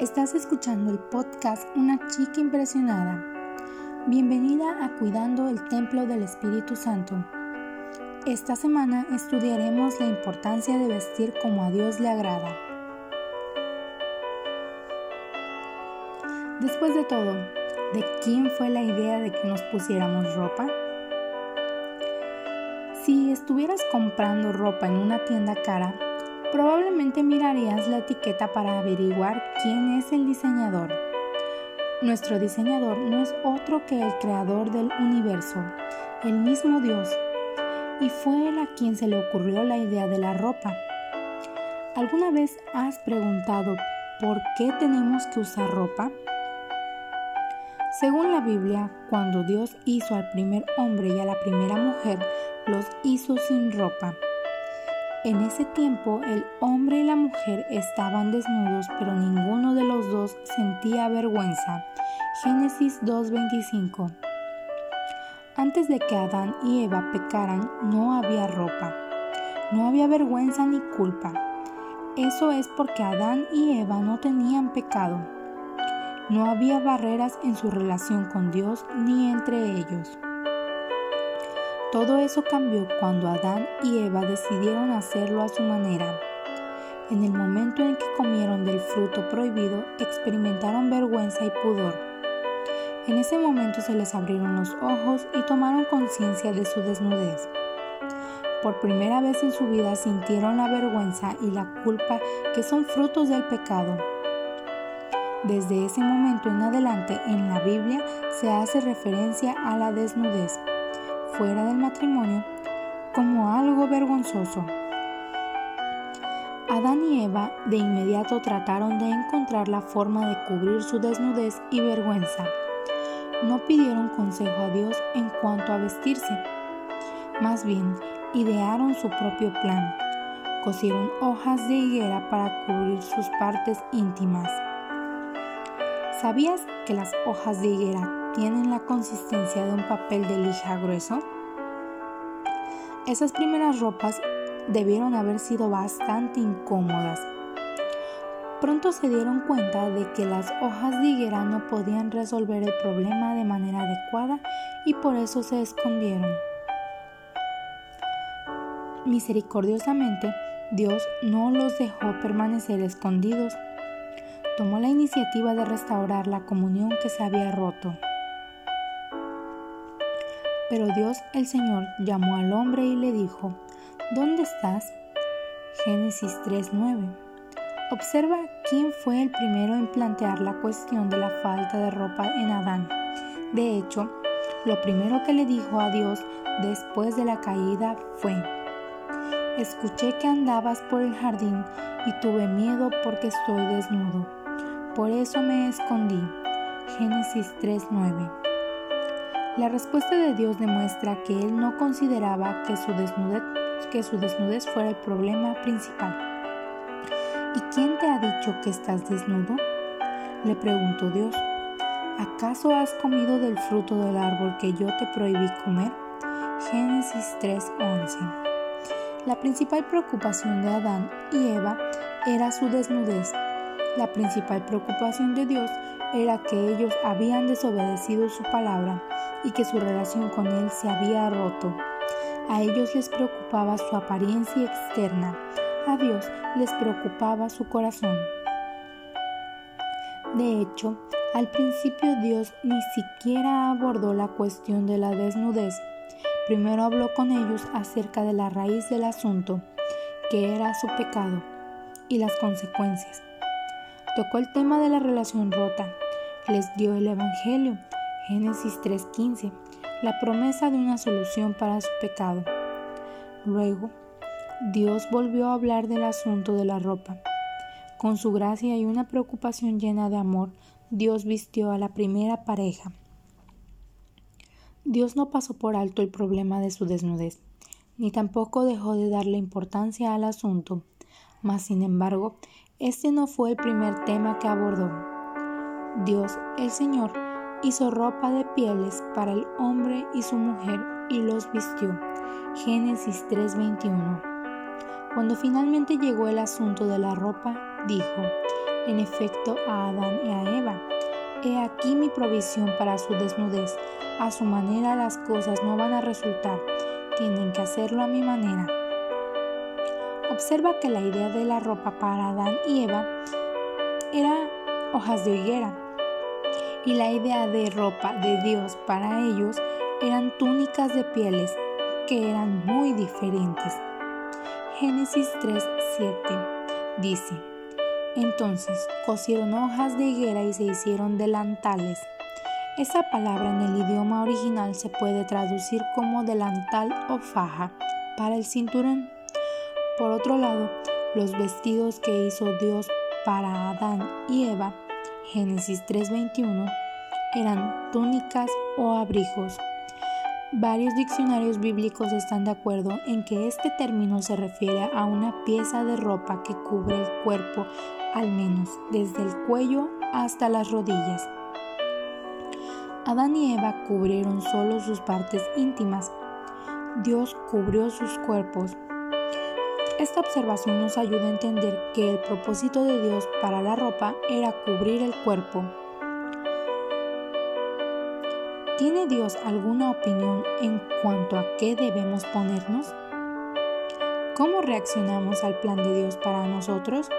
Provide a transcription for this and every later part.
Estás escuchando el podcast Una chica impresionada. Bienvenida a Cuidando el Templo del Espíritu Santo. Esta semana estudiaremos la importancia de vestir como a Dios le agrada. Después de todo, ¿de quién fue la idea de que nos pusiéramos ropa? Si estuvieras comprando ropa en una tienda cara, probablemente mirarías la etiqueta para averiguar quién es el diseñador. Nuestro diseñador no es otro que el creador del universo, el mismo Dios, y fue él a quien se le ocurrió la idea de la ropa. ¿Alguna vez has preguntado por qué tenemos que usar ropa? Según la Biblia, cuando Dios hizo al primer hombre y a la primera mujer, los hizo sin ropa. En ese tiempo el hombre y la mujer estaban desnudos, pero ninguno de los dos sentía vergüenza. Génesis 2.25 Antes de que Adán y Eva pecaran, no había ropa. No había vergüenza ni culpa. Eso es porque Adán y Eva no tenían pecado. No había barreras en su relación con Dios ni entre ellos. Todo eso cambió cuando Adán y Eva decidieron hacerlo a su manera. En el momento en que comieron del fruto prohibido, experimentaron vergüenza y pudor. En ese momento se les abrieron los ojos y tomaron conciencia de su desnudez. Por primera vez en su vida sintieron la vergüenza y la culpa que son frutos del pecado. Desde ese momento en adelante en la Biblia se hace referencia a la desnudez fuera del matrimonio como algo vergonzoso. Adán y Eva de inmediato trataron de encontrar la forma de cubrir su desnudez y vergüenza. No pidieron consejo a Dios en cuanto a vestirse. Más bien, idearon su propio plan. Cosieron hojas de higuera para cubrir sus partes íntimas. ¿Sabías que las hojas de higuera tienen la consistencia de un papel de lija grueso? Esas primeras ropas debieron haber sido bastante incómodas. Pronto se dieron cuenta de que las hojas de higuera no podían resolver el problema de manera adecuada y por eso se escondieron. Misericordiosamente, Dios no los dejó permanecer escondidos. Tomó la iniciativa de restaurar la comunión que se había roto. Pero Dios el Señor llamó al hombre y le dijo, ¿Dónde estás? Génesis 3.9. Observa quién fue el primero en plantear la cuestión de la falta de ropa en Adán. De hecho, lo primero que le dijo a Dios después de la caída fue, Escuché que andabas por el jardín y tuve miedo porque estoy desnudo. Por eso me escondí. Génesis 3.9. La respuesta de Dios demuestra que Él no consideraba que su, desnudez, fuera el problema principal. ¿Y quién te ha dicho que estás desnudo? Le preguntó Dios. ¿Acaso has comido del fruto del árbol que yo te prohibí comer? Génesis 3:11. La principal preocupación de Adán y Eva era su desnudez. La principal preocupación de Dios era que ellos habían desobedecido su palabra y que su relación con él se había roto. A ellos les preocupaba su apariencia externa, a Dios les preocupaba su corazón. De hecho, al principio Dios ni siquiera abordó la cuestión de la desnudez. Primero habló con ellos acerca de la raíz del asunto, que era su pecado, y las consecuencias. Tocó el tema de la relación rota, les dio el Evangelio Génesis 3:15, la promesa de una solución para su pecado. Luego, Dios volvió a hablar del asunto de la ropa. Con su gracia y una preocupación llena de amor, Dios vistió a la primera pareja. Dios no pasó por alto el problema de su desnudez, ni tampoco dejó de darle importancia al asunto, mas sin embargo, este no fue el primer tema que abordó. Dios, el Señor, hizo ropa de pieles para el hombre y su mujer y los vistió. Génesis 3:21. Cuando finalmente llegó el asunto de la ropa, dijo, en efecto, a Adán y a Eva, He aquí mi provisión para su desnudez. A su manera las cosas no van a resultar. Tienen que hacerlo a mi manera. Observa que la idea de la ropa para Adán y Eva era hojas de higuera y la idea de ropa de Dios para ellos eran túnicas de pieles que eran muy diferentes. Génesis 3:7 dice, entonces cosieron hojas de higuera y se hicieron delantales. Esa palabra en el idioma original se puede traducir como delantal o faja para el cinturón. Por otro lado, los vestidos que hizo Dios para Adán y Eva, Génesis 3:21, eran túnicas o abrigos. Varios diccionarios bíblicos están de acuerdo en que este término se refiere a una pieza de ropa que cubre el cuerpo al menos desde el cuello hasta las rodillas. Adán y Eva cubrieron solo sus partes íntimas. Dios cubrió sus cuerpos. Esta observación nos ayuda a entender que el propósito de Dios para la ropa era cubrir el cuerpo ¿Tiene Dios alguna opinión en cuanto a qué debemos ponernos? ¿Cómo reaccionamos al plan de Dios para nosotros?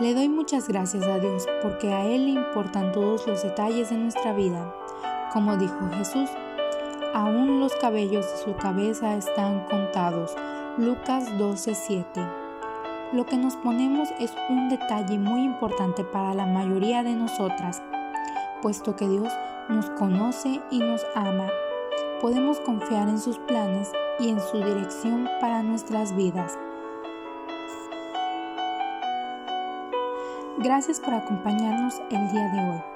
Le doy muchas gracias a Dios porque a Él le importan todos los detalles de nuestra vida. Como dijo Jesús, aún los cabellos de su cabeza están contados. Lucas 12:7. Lo que nos ponemos es un detalle muy importante para la mayoría de nosotras puesto que Dios nos conoce y nos ama. Podemos confiar en sus planes y en su dirección para nuestras vidas. Gracias por acompañarnos el día de hoy.